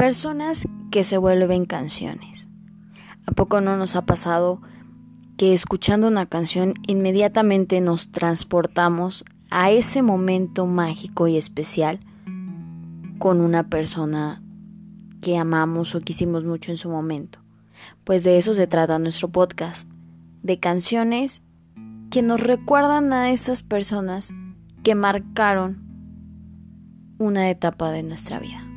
Personas que se vuelven canciones. ¿A poco no nos ha pasado que escuchando una canción inmediatamente nos transportamos a ese momento mágico y especial con una persona que amamos o quisimos mucho en su momento? Pues de eso se trata nuestro podcast, de canciones que nos recuerdan a esas personas que marcaron una etapa de nuestra vida.